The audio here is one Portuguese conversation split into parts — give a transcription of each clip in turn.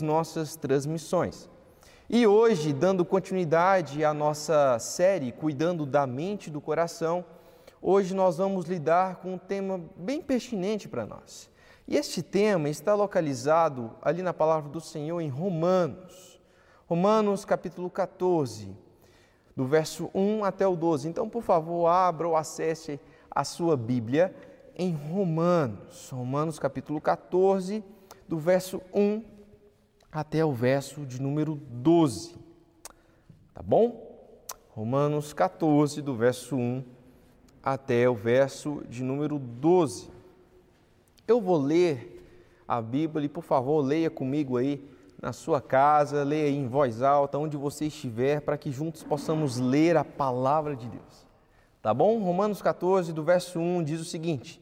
nossas transmissões. E hoje, dando continuidade à nossa série Cuidando da Mente e do Coração, hoje nós vamos lidar com um tema bem pertinente para nós. E este tema está localizado ali na palavra do Senhor em Romanos. Romanos capítulo 14, do verso 1 até o 12. Então, por favor, abra ou acesse a sua Bíblia em Romanos. Romanos capítulo 14, do verso 1 até o verso de número 12. Tá bom? Romanos 14, do verso 1 até o verso de número 12. Eu vou ler a Bíblia e, por favor, leia comigo aí na sua casa, leia aí em voz alta, onde você estiver, para que juntos possamos ler a palavra de Deus. Tá bom? Romanos 14, do verso 1, diz o seguinte: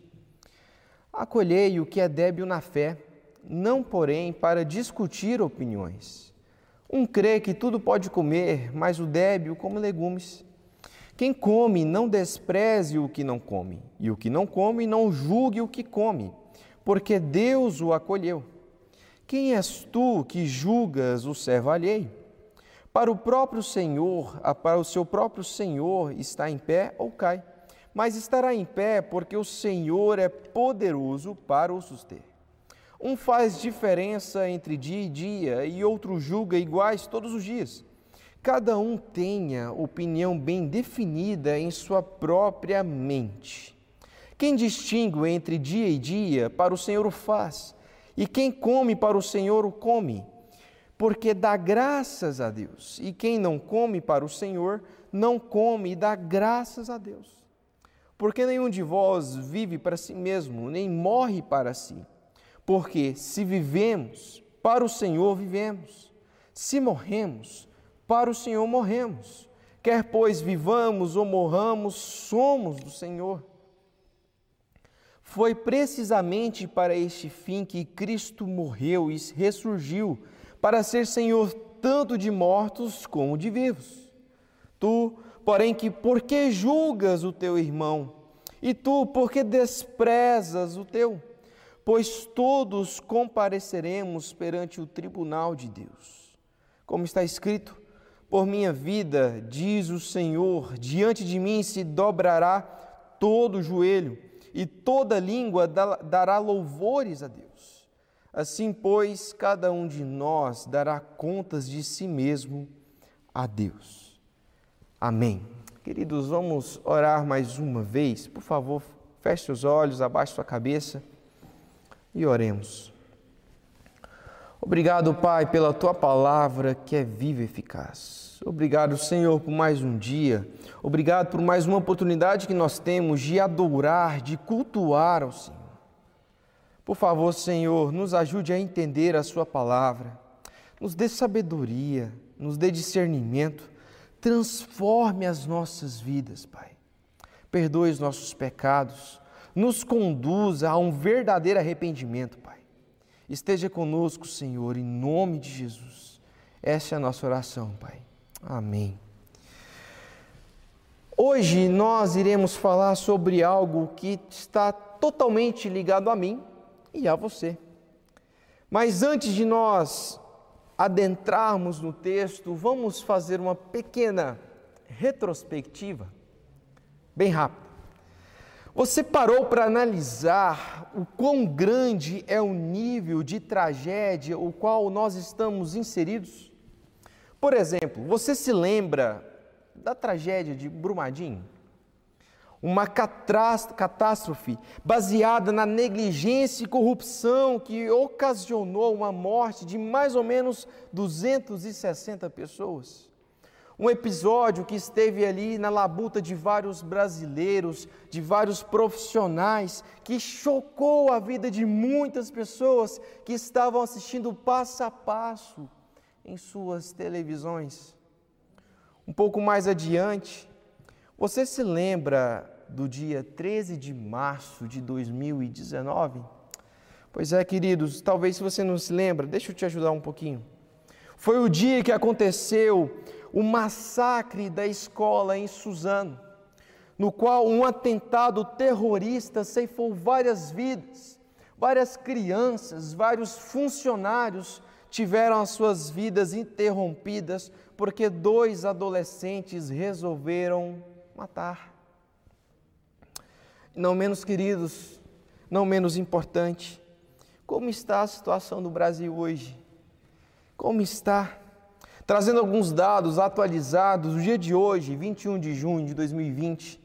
Acolhei o que é débil na fé não porém para discutir opiniões. Um crê que tudo pode comer, mas o débil come legumes. Quem come, não despreze o que não come, e o que não come, não julgue o que come, porque Deus o acolheu. Quem és tu que julgas o servo alheio? Para o próprio Senhor, para o seu próprio Senhor está em pé ou cai, mas estará em pé porque o Senhor é poderoso para o suster. Um faz diferença entre dia e dia e outro julga iguais todos os dias. Cada um tenha opinião bem definida em sua própria mente. Quem distingue entre dia e dia, para o Senhor o faz, e quem come para o Senhor o come, porque dá graças a Deus. E quem não come para o Senhor, não come e dá graças a Deus. Porque nenhum de vós vive para si mesmo, nem morre para si. Porque se vivemos, para o Senhor vivemos. Se morremos, para o Senhor morremos. Quer pois vivamos ou morramos, somos do Senhor. Foi precisamente para este fim que Cristo morreu e ressurgiu, para ser Senhor tanto de mortos como de vivos. Tu, porém, que por que julgas o teu irmão? E tu, por que desprezas o teu? Pois todos compareceremos perante o tribunal de Deus. Como está escrito, por minha vida, diz o Senhor, diante de mim se dobrará todo o joelho e toda língua dará louvores a Deus. Assim, pois, cada um de nós dará contas de si mesmo a Deus. Amém. Queridos, vamos orar mais uma vez. Por favor, feche os olhos, abaixe sua cabeça e oremos. Obrigado, Pai, pela tua palavra que é viva e eficaz. Obrigado, Senhor, por mais um dia. Obrigado por mais uma oportunidade que nós temos de adorar, de cultuar ao Senhor. Por favor, Senhor, nos ajude a entender a Sua palavra. Nos dê sabedoria, nos dê discernimento. Transforme as nossas vidas, Pai. Perdoe os nossos pecados nos conduza a um verdadeiro arrependimento, Pai. Esteja conosco, Senhor, em nome de Jesus. Essa é a nossa oração, Pai. Amém. Hoje nós iremos falar sobre algo que está totalmente ligado a mim e a você. Mas antes de nós adentrarmos no texto, vamos fazer uma pequena retrospectiva, bem rápida. Você parou para analisar o quão grande é o nível de tragédia o qual nós estamos inseridos? Por exemplo, você se lembra da tragédia de Brumadinho? Uma catástrofe baseada na negligência e corrupção que ocasionou uma morte de mais ou menos 260 pessoas. Um episódio que esteve ali na labuta de vários brasileiros, de vários profissionais, que chocou a vida de muitas pessoas que estavam assistindo passo a passo em suas televisões. Um pouco mais adiante, você se lembra do dia 13 de março de 2019? Pois é, queridos, talvez se você não se lembra, deixa eu te ajudar um pouquinho. Foi o dia que aconteceu o massacre da escola em Suzano, no qual um atentado terrorista ceifou várias vidas, várias crianças, vários funcionários tiveram as suas vidas interrompidas porque dois adolescentes resolveram matar. Não menos queridos, não menos importante, como está a situação do Brasil hoje? Como está? Trazendo alguns dados atualizados, no dia de hoje, 21 de junho de 2020,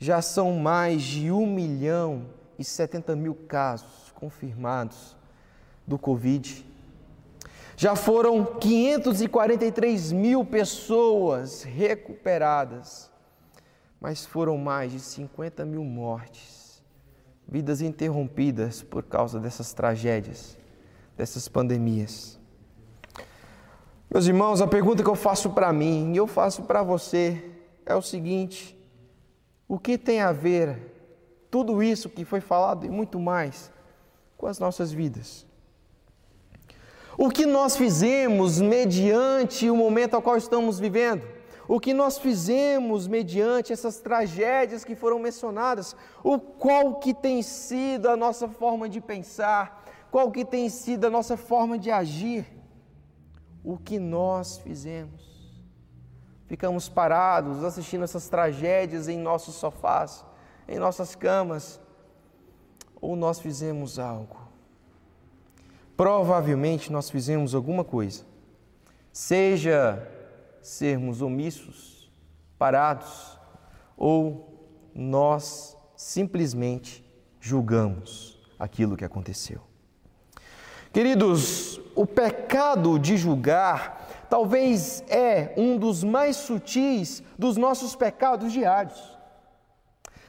já são mais de 1 milhão e 70 mil casos confirmados do Covid. Já foram 543 mil pessoas recuperadas, mas foram mais de 50 mil mortes, vidas interrompidas por causa dessas tragédias, dessas pandemias. Meus irmãos, a pergunta que eu faço para mim e eu faço para você é o seguinte: o que tem a ver tudo isso que foi falado e muito mais com as nossas vidas? O que nós fizemos mediante o momento ao qual estamos vivendo? O que nós fizemos mediante essas tragédias que foram mencionadas? O qual que tem sido a nossa forma de pensar? Qual que tem sido a nossa forma de agir? O que nós fizemos? Ficamos parados assistindo essas tragédias em nossos sofás, em nossas camas, ou nós fizemos algo? Provavelmente nós fizemos alguma coisa, seja sermos omissos, parados, ou nós simplesmente julgamos aquilo que aconteceu. Queridos, o pecado de julgar talvez é um dos mais sutis dos nossos pecados diários.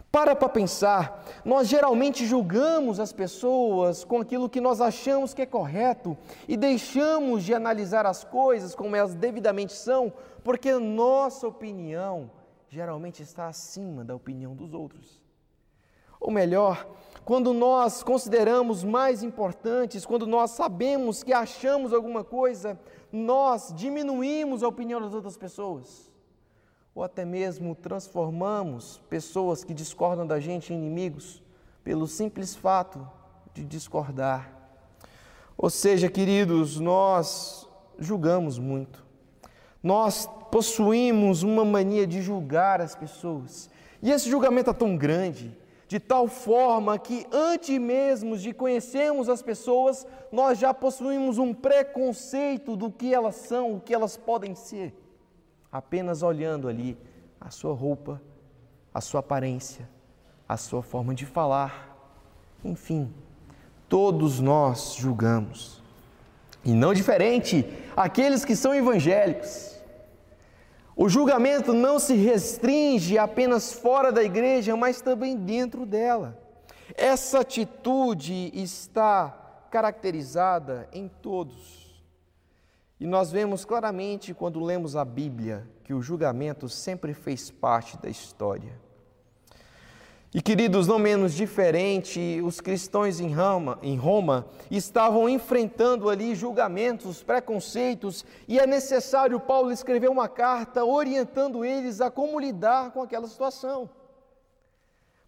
Para para pensar, nós geralmente julgamos as pessoas com aquilo que nós achamos que é correto e deixamos de analisar as coisas como elas devidamente são, porque nossa opinião geralmente está acima da opinião dos outros. Ou melhor, quando nós consideramos mais importantes, quando nós sabemos que achamos alguma coisa, nós diminuímos a opinião das outras pessoas ou até mesmo transformamos pessoas que discordam da gente em inimigos pelo simples fato de discordar. Ou seja, queridos, nós julgamos muito. Nós possuímos uma mania de julgar as pessoas. E esse julgamento é tão grande, de tal forma que antes mesmo de conhecermos as pessoas, nós já possuímos um preconceito do que elas são, o que elas podem ser apenas olhando ali a sua roupa, a sua aparência, a sua forma de falar, enfim, todos nós julgamos. E não diferente aqueles que são evangélicos. O julgamento não se restringe apenas fora da igreja, mas também dentro dela. Essa atitude está caracterizada em todos. E nós vemos claramente quando lemos a Bíblia que o julgamento sempre fez parte da história. E queridos, não menos diferente, os cristãos em Roma, em Roma estavam enfrentando ali julgamentos, preconceitos, e é necessário Paulo escrever uma carta orientando eles a como lidar com aquela situação.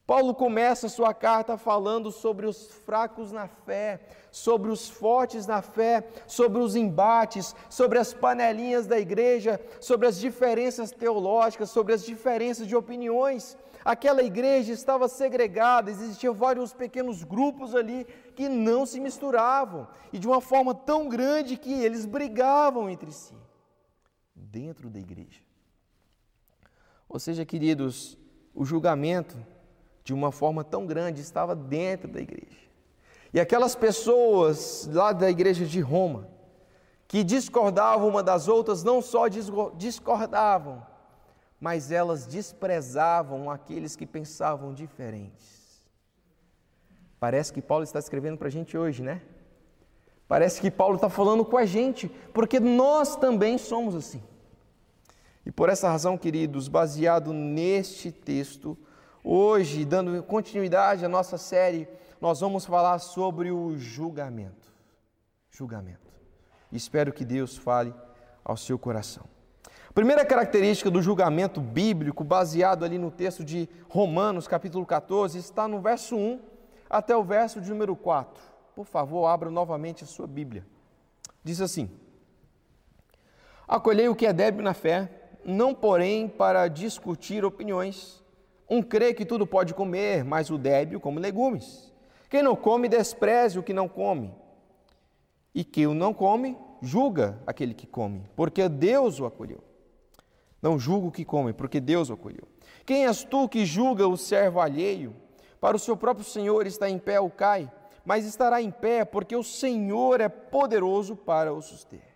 Paulo começa sua carta falando sobre os fracos na fé, sobre os fortes na fé, sobre os embates, sobre as panelinhas da igreja, sobre as diferenças teológicas, sobre as diferenças de opiniões. Aquela igreja estava segregada, existiam vários pequenos grupos ali que não se misturavam e de uma forma tão grande que eles brigavam entre si, dentro da igreja. Ou seja, queridos, o julgamento de uma forma tão grande, estava dentro da igreja. E aquelas pessoas lá da igreja de Roma, que discordavam uma das outras, não só discordavam, mas elas desprezavam aqueles que pensavam diferentes. Parece que Paulo está escrevendo para a gente hoje, né? Parece que Paulo está falando com a gente, porque nós também somos assim. E por essa razão, queridos, baseado neste texto, Hoje, dando continuidade à nossa série, nós vamos falar sobre o julgamento. Julgamento. Espero que Deus fale ao seu coração. Primeira característica do julgamento bíblico, baseado ali no texto de Romanos, capítulo 14, está no verso 1 até o verso de número 4. Por favor, abra novamente a sua Bíblia. Diz assim: Acolhei o que é débil na fé, não porém para discutir opiniões. Um crê que tudo pode comer, mas o débil come legumes. Quem não come, despreze o que não come. E quem o não come, julga aquele que come, porque Deus o acolheu. Não julga o que come, porque Deus o acolheu. Quem és tu que julga o servo alheio? Para o seu próprio Senhor está em pé ou cai, mas estará em pé, porque o Senhor é poderoso para o suster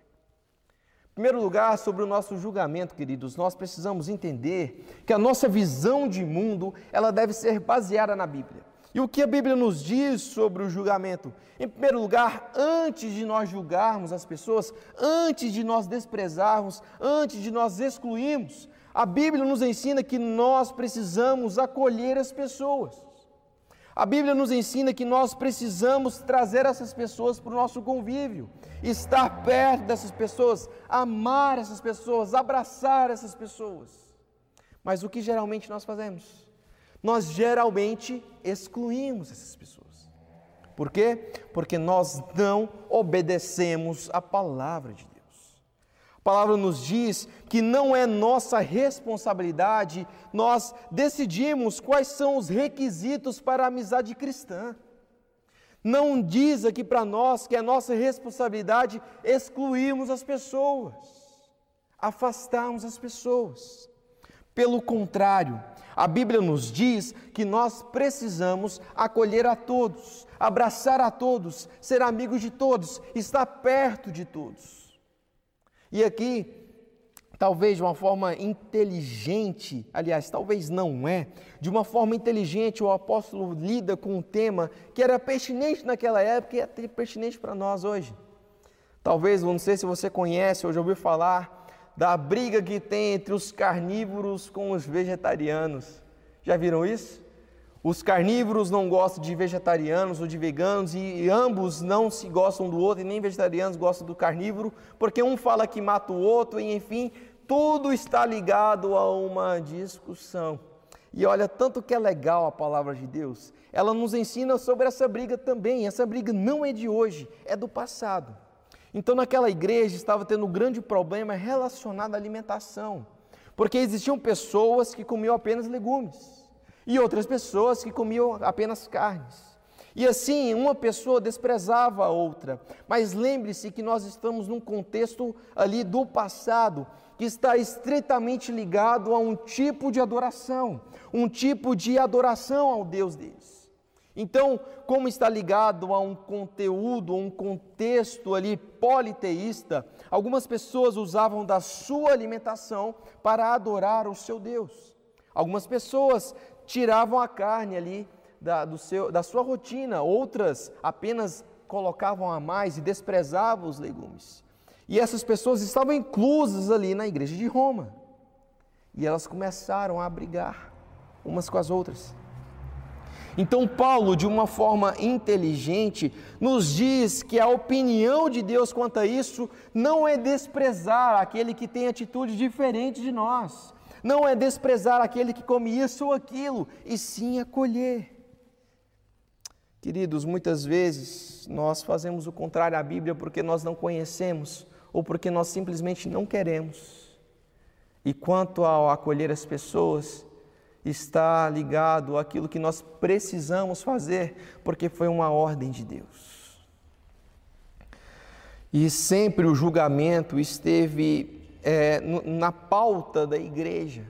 primeiro lugar, sobre o nosso julgamento, queridos, nós precisamos entender que a nossa visão de mundo, ela deve ser baseada na Bíblia. E o que a Bíblia nos diz sobre o julgamento? Em primeiro lugar, antes de nós julgarmos as pessoas, antes de nós desprezarmos, antes de nós excluirmos, a Bíblia nos ensina que nós precisamos acolher as pessoas. A Bíblia nos ensina que nós precisamos trazer essas pessoas para o nosso convívio, estar perto dessas pessoas, amar essas pessoas, abraçar essas pessoas. Mas o que geralmente nós fazemos? Nós geralmente excluímos essas pessoas. Por quê? Porque nós não obedecemos a palavra de Deus. A palavra nos diz que não é nossa responsabilidade nós decidimos quais são os requisitos para a amizade cristã. Não diz aqui para nós que é nossa responsabilidade excluirmos as pessoas, afastarmos as pessoas. Pelo contrário, a Bíblia nos diz que nós precisamos acolher a todos, abraçar a todos, ser amigos de todos, estar perto de todos. E aqui, talvez de uma forma inteligente, aliás, talvez não é, de uma forma inteligente o apóstolo lida com um tema que era pertinente naquela época e é pertinente para nós hoje. Talvez, não sei se você conhece ou já ouviu falar da briga que tem entre os carnívoros com os vegetarianos. Já viram isso? Os carnívoros não gostam de vegetarianos ou de veganos e ambos não se gostam do outro e nem vegetarianos gostam do carnívoro, porque um fala que mata o outro e enfim, tudo está ligado a uma discussão. E olha, tanto que é legal a palavra de Deus, ela nos ensina sobre essa briga também. Essa briga não é de hoje, é do passado. Então, naquela igreja estava tendo um grande problema relacionado à alimentação, porque existiam pessoas que comiam apenas legumes e outras pessoas que comiam apenas carnes. E assim, uma pessoa desprezava a outra. Mas lembre-se que nós estamos num contexto ali do passado, que está estritamente ligado a um tipo de adoração, um tipo de adoração ao Deus deles. Então, como está ligado a um conteúdo, um contexto ali politeísta, algumas pessoas usavam da sua alimentação para adorar o seu Deus. Algumas pessoas tiravam a carne ali da, do seu, da sua rotina, outras apenas colocavam a mais e desprezavam os legumes. E essas pessoas estavam inclusas ali na igreja de Roma. E elas começaram a brigar umas com as outras. Então, Paulo, de uma forma inteligente, nos diz que a opinião de Deus quanto a isso não é desprezar aquele que tem atitude diferente de nós, não é desprezar aquele que come isso ou aquilo, e sim acolher. Queridos, muitas vezes nós fazemos o contrário à Bíblia porque nós não conhecemos ou porque nós simplesmente não queremos. E quanto ao acolher as pessoas, está ligado àquilo que nós precisamos fazer, porque foi uma ordem de Deus. E sempre o julgamento esteve é, na pauta da igreja.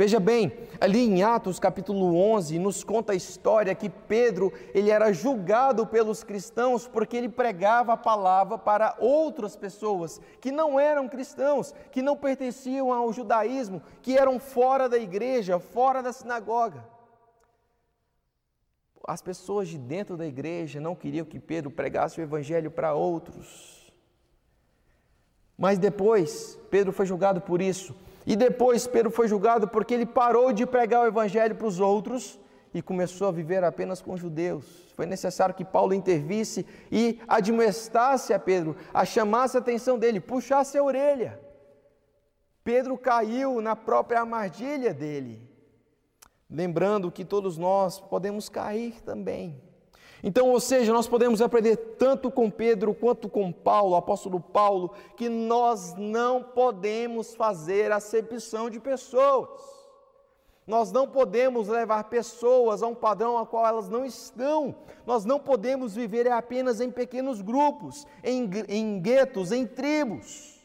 Veja bem, ali em Atos capítulo 11, nos conta a história que Pedro, ele era julgado pelos cristãos porque ele pregava a palavra para outras pessoas que não eram cristãos, que não pertenciam ao judaísmo, que eram fora da igreja, fora da sinagoga. As pessoas de dentro da igreja não queriam que Pedro pregasse o evangelho para outros. Mas depois, Pedro foi julgado por isso. E depois, Pedro foi julgado porque ele parou de pregar o evangelho para os outros e começou a viver apenas com judeus. Foi necessário que Paulo intervisse e admoestasse a Pedro, a chamasse a atenção dele, puxasse a orelha. Pedro caiu na própria armadilha dele, lembrando que todos nós podemos cair também. Então, ou seja, nós podemos aprender tanto com Pedro quanto com Paulo, apóstolo Paulo, que nós não podemos fazer acepção de pessoas. Nós não podemos levar pessoas a um padrão a qual elas não estão. Nós não podemos viver apenas em pequenos grupos, em, em guetos, em tribos.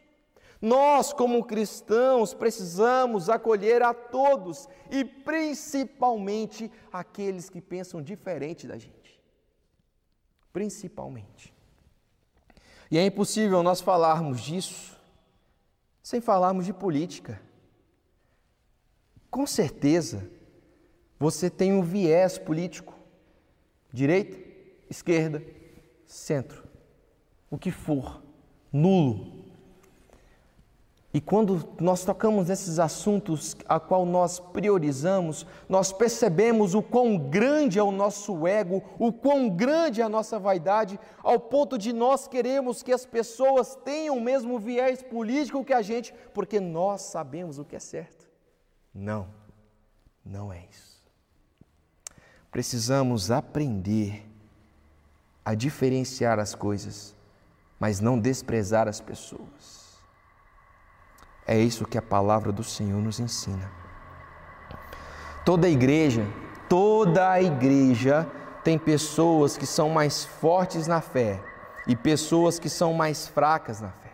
Nós, como cristãos, precisamos acolher a todos e principalmente aqueles que pensam diferente da gente principalmente. E é impossível nós falarmos disso sem falarmos de política. Com certeza, você tem um viés político, direita, esquerda, centro, o que for, nulo. E quando nós tocamos nesses assuntos a qual nós priorizamos, nós percebemos o quão grande é o nosso ego, o quão grande é a nossa vaidade, ao ponto de nós queremos que as pessoas tenham o mesmo viés político que a gente, porque nós sabemos o que é certo. Não, não é isso. Precisamos aprender a diferenciar as coisas, mas não desprezar as pessoas. É isso que a palavra do Senhor nos ensina. Toda a igreja, toda a igreja tem pessoas que são mais fortes na fé e pessoas que são mais fracas na fé.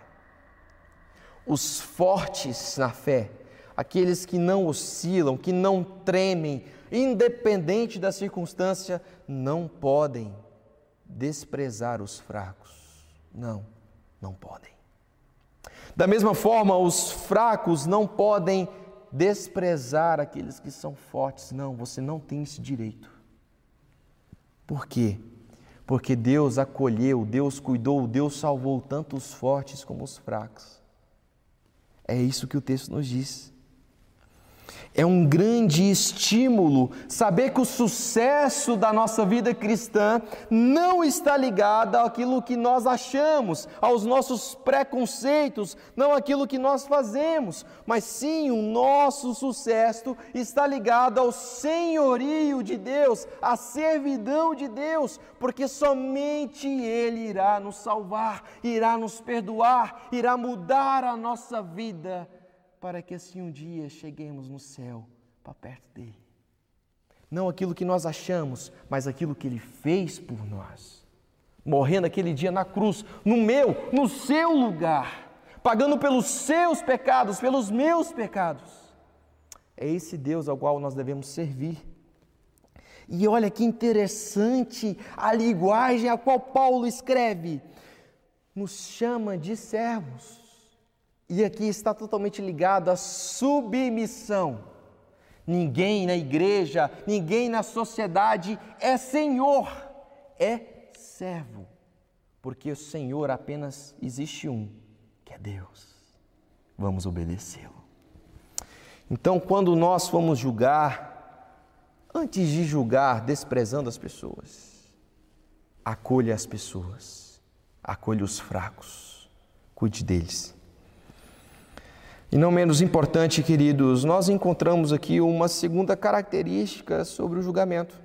Os fortes na fé, aqueles que não oscilam, que não tremem, independente da circunstância, não podem desprezar os fracos. Não, não podem. Da mesma forma, os fracos não podem desprezar aqueles que são fortes. Não, você não tem esse direito. Por quê? Porque Deus acolheu, Deus cuidou, Deus salvou tanto os fortes como os fracos. É isso que o texto nos diz. É um grande estímulo saber que o sucesso da nossa vida cristã não está ligado àquilo que nós achamos, aos nossos preconceitos, não àquilo que nós fazemos, mas sim o nosso sucesso está ligado ao senhorio de Deus, à servidão de Deus, porque somente Ele irá nos salvar, irá nos perdoar, irá mudar a nossa vida para que assim um dia cheguemos no céu, para perto dele. Não aquilo que nós achamos, mas aquilo que ele fez por nós. Morrendo aquele dia na cruz, no meu, no seu lugar, pagando pelos seus pecados, pelos meus pecados. É esse Deus ao qual nós devemos servir. E olha que interessante a linguagem a qual Paulo escreve. Nos chama de servos. E aqui está totalmente ligado à submissão. Ninguém na igreja, ninguém na sociedade é senhor, é servo. Porque o Senhor apenas existe um, que é Deus. Vamos obedecê-lo. Então, quando nós formos julgar, antes de julgar desprezando as pessoas, acolha as pessoas, acolha os fracos, cuide deles e não menos importante, queridos, nós encontramos aqui uma segunda característica sobre o julgamento.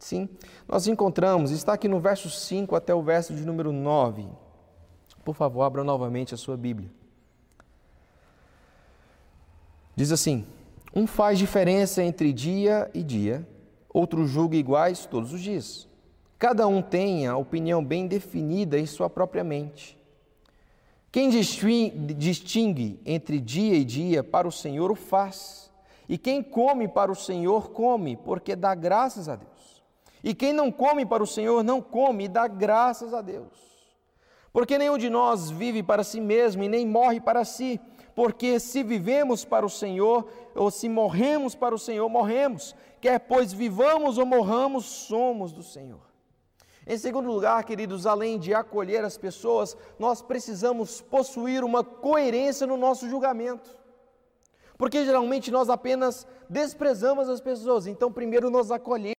Sim, nós encontramos, está aqui no verso 5 até o verso de número 9. Por favor, abra novamente a sua Bíblia. Diz assim: Um faz diferença entre dia e dia, outro julga iguais todos os dias. Cada um tem a opinião bem definida em sua própria mente. Quem distingue entre dia e dia para o Senhor o faz. E quem come para o Senhor come, porque dá graças a Deus. E quem não come para o Senhor não come e dá graças a Deus. Porque nenhum de nós vive para si mesmo e nem morre para si. Porque se vivemos para o Senhor, ou se morremos para o Senhor, morremos. Quer pois vivamos ou morramos, somos do Senhor. Em segundo lugar, queridos, além de acolher as pessoas, nós precisamos possuir uma coerência no nosso julgamento. Porque geralmente nós apenas desprezamos as pessoas, então primeiro nós acolhemos.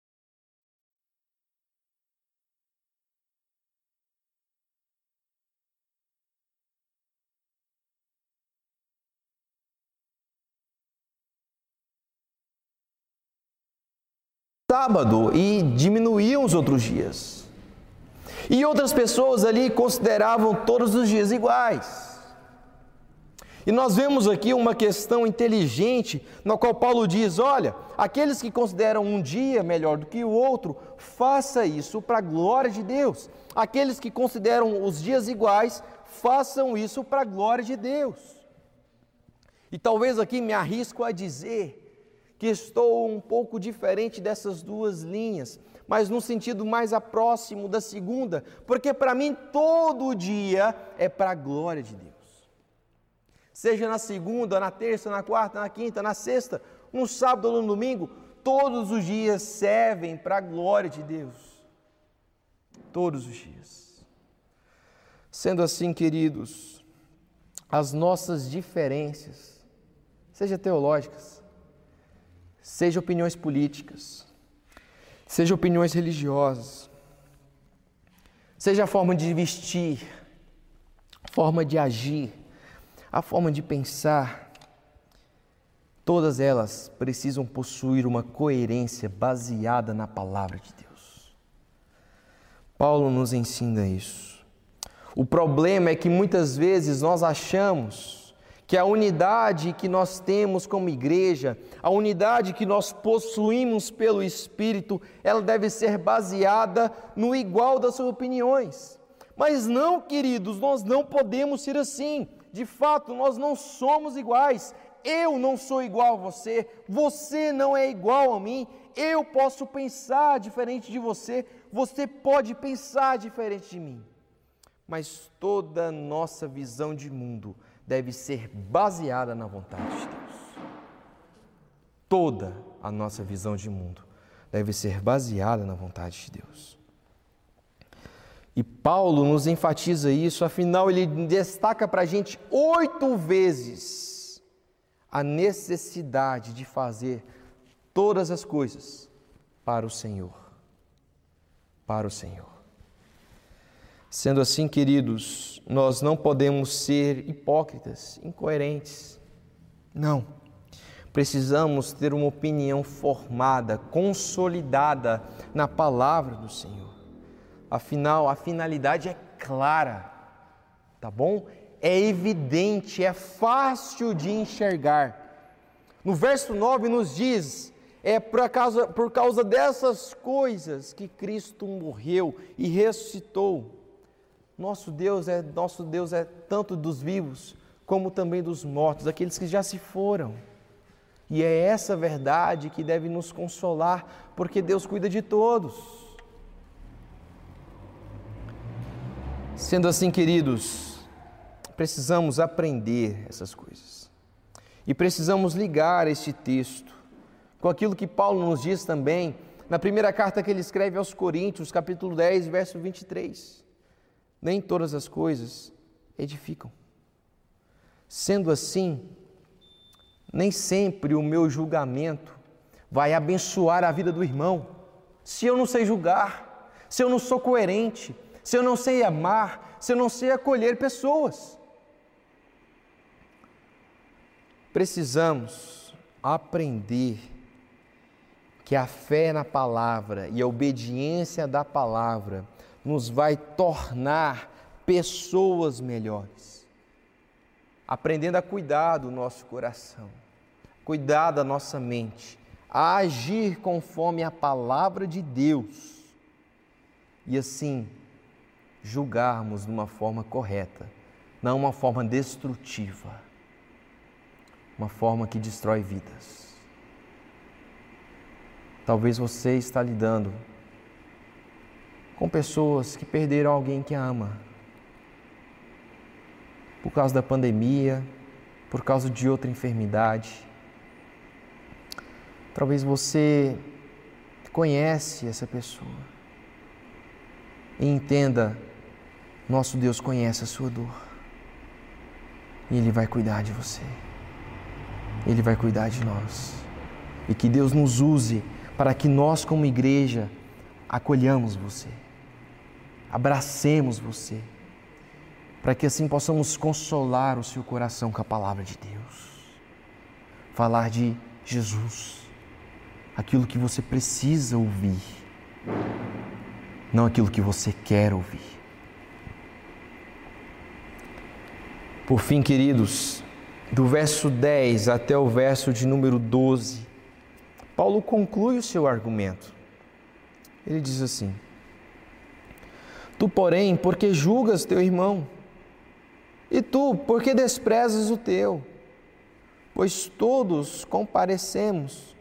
sábado e diminuíam os outros dias. E outras pessoas ali consideravam todos os dias iguais. E nós vemos aqui uma questão inteligente, na qual Paulo diz: olha, aqueles que consideram um dia melhor do que o outro, faça isso para a glória de Deus. Aqueles que consideram os dias iguais, façam isso para a glória de Deus. E talvez aqui me arrisco a dizer que estou um pouco diferente dessas duas linhas, mas no sentido mais próximo da segunda, porque para mim todo dia é para a glória de Deus seja na segunda, na terça, na quarta, na quinta, na sexta, no sábado ou no domingo, todos os dias servem para a glória de Deus. Todos os dias. Sendo assim, queridos, as nossas diferenças, seja teológicas, seja opiniões políticas, seja opiniões religiosas, seja a forma de vestir, forma de agir, a forma de pensar, todas elas precisam possuir uma coerência baseada na palavra de Deus. Paulo nos ensina isso. O problema é que muitas vezes nós achamos que a unidade que nós temos como igreja, a unidade que nós possuímos pelo Espírito, ela deve ser baseada no igual das suas opiniões. Mas não, queridos, nós não podemos ser assim de fato, nós não somos iguais. Eu não sou igual a você, você não é igual a mim. Eu posso pensar diferente de você, você pode pensar diferente de mim. Mas toda nossa visão de mundo deve ser baseada na vontade de Deus. Toda a nossa visão de mundo deve ser baseada na vontade de Deus. E Paulo nos enfatiza isso, afinal, ele destaca para a gente oito vezes a necessidade de fazer todas as coisas para o Senhor. Para o Senhor. Sendo assim, queridos, nós não podemos ser hipócritas, incoerentes. Não. Precisamos ter uma opinião formada, consolidada na palavra do Senhor. Afinal, a finalidade é clara, tá bom? É evidente, é fácil de enxergar. No verso 9 nos diz: é por causa, por causa dessas coisas que Cristo morreu e ressuscitou. Nosso Deus é nosso Deus é tanto dos vivos como também dos mortos, aqueles que já se foram. E é essa verdade que deve nos consolar, porque Deus cuida de todos. Sendo assim, queridos, precisamos aprender essas coisas. E precisamos ligar este texto com aquilo que Paulo nos diz também na primeira carta que ele escreve aos Coríntios, capítulo 10, verso 23. Nem todas as coisas edificam. Sendo assim, nem sempre o meu julgamento vai abençoar a vida do irmão. Se eu não sei julgar, se eu não sou coerente, se eu não sei amar, se eu não sei acolher pessoas? Precisamos aprender que a fé na palavra e a obediência da palavra nos vai tornar pessoas melhores. Aprendendo a cuidar do nosso coração, cuidar da nossa mente, a agir conforme a palavra de Deus e assim julgarmos de uma forma correta, não uma forma destrutiva, uma forma que destrói vidas. Talvez você está lidando com pessoas que perderam alguém que ama. Por causa da pandemia, por causa de outra enfermidade. Talvez você conhece essa pessoa e entenda nosso Deus conhece a sua dor. E Ele vai cuidar de você. Ele vai cuidar de nós. E que Deus nos use para que nós, como igreja, acolhamos você, abracemos você, para que assim possamos consolar o seu coração com a palavra de Deus. Falar de Jesus, aquilo que você precisa ouvir. não aquilo que você quer ouvir. Por fim, queridos, do verso 10 até o verso de número 12, Paulo conclui o seu argumento. Ele diz assim: Tu, porém, porque julgas teu irmão, e tu, porque desprezas o teu, pois todos comparecemos,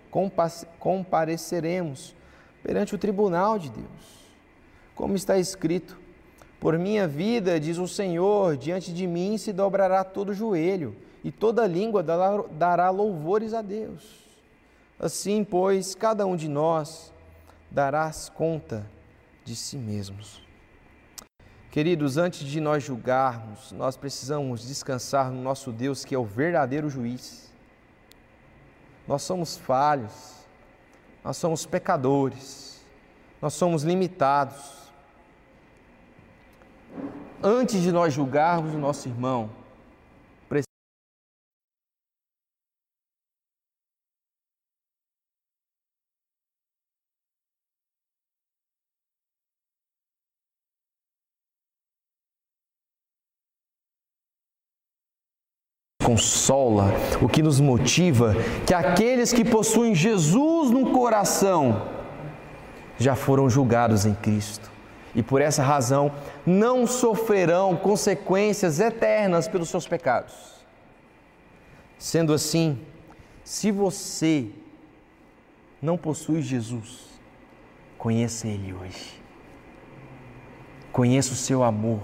compareceremos perante o tribunal de Deus. Como está escrito: Por minha vida, diz o Senhor, diante de mim se dobrará todo joelho, e toda língua dará louvores a Deus. Assim, pois, cada um de nós dará conta de si mesmos. Queridos, antes de nós julgarmos, nós precisamos descansar no nosso Deus, que é o verdadeiro juiz. Nós somos falhos, nós somos pecadores, nós somos limitados antes de nós julgarmos o nosso irmão, consola, o que nos motiva, que aqueles que possuem Jesus no coração já foram julgados em Cristo e por essa razão não sofrerão consequências eternas pelos seus pecados. Sendo assim, se você não possui Jesus, conheça Ele hoje. Conheça o seu amor,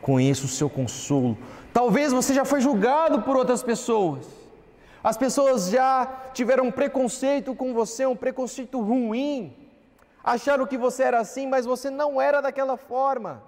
conheça o seu consolo. Talvez você já foi julgado por outras pessoas. As pessoas já tiveram um preconceito com você, um preconceito ruim acharam que você era assim, mas você não era daquela forma.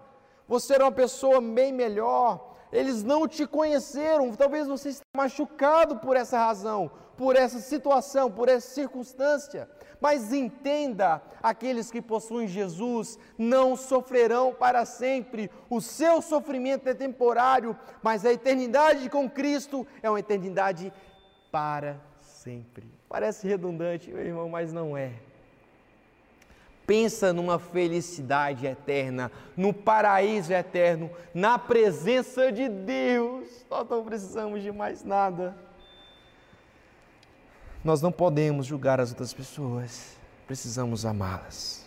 Você era uma pessoa bem melhor. Eles não te conheceram. Talvez você esteja machucado por essa razão, por essa situação, por essa circunstância. Mas entenda: aqueles que possuem Jesus não sofrerão para sempre. O seu sofrimento é temporário, mas a eternidade com Cristo é uma eternidade para sempre. Parece redundante, meu irmão, mas não é pensa numa felicidade eterna, no paraíso eterno, na presença de Deus. Nós não precisamos de mais nada. Nós não podemos julgar as outras pessoas, precisamos amá-las.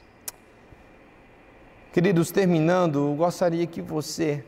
Queridos, terminando, eu gostaria que você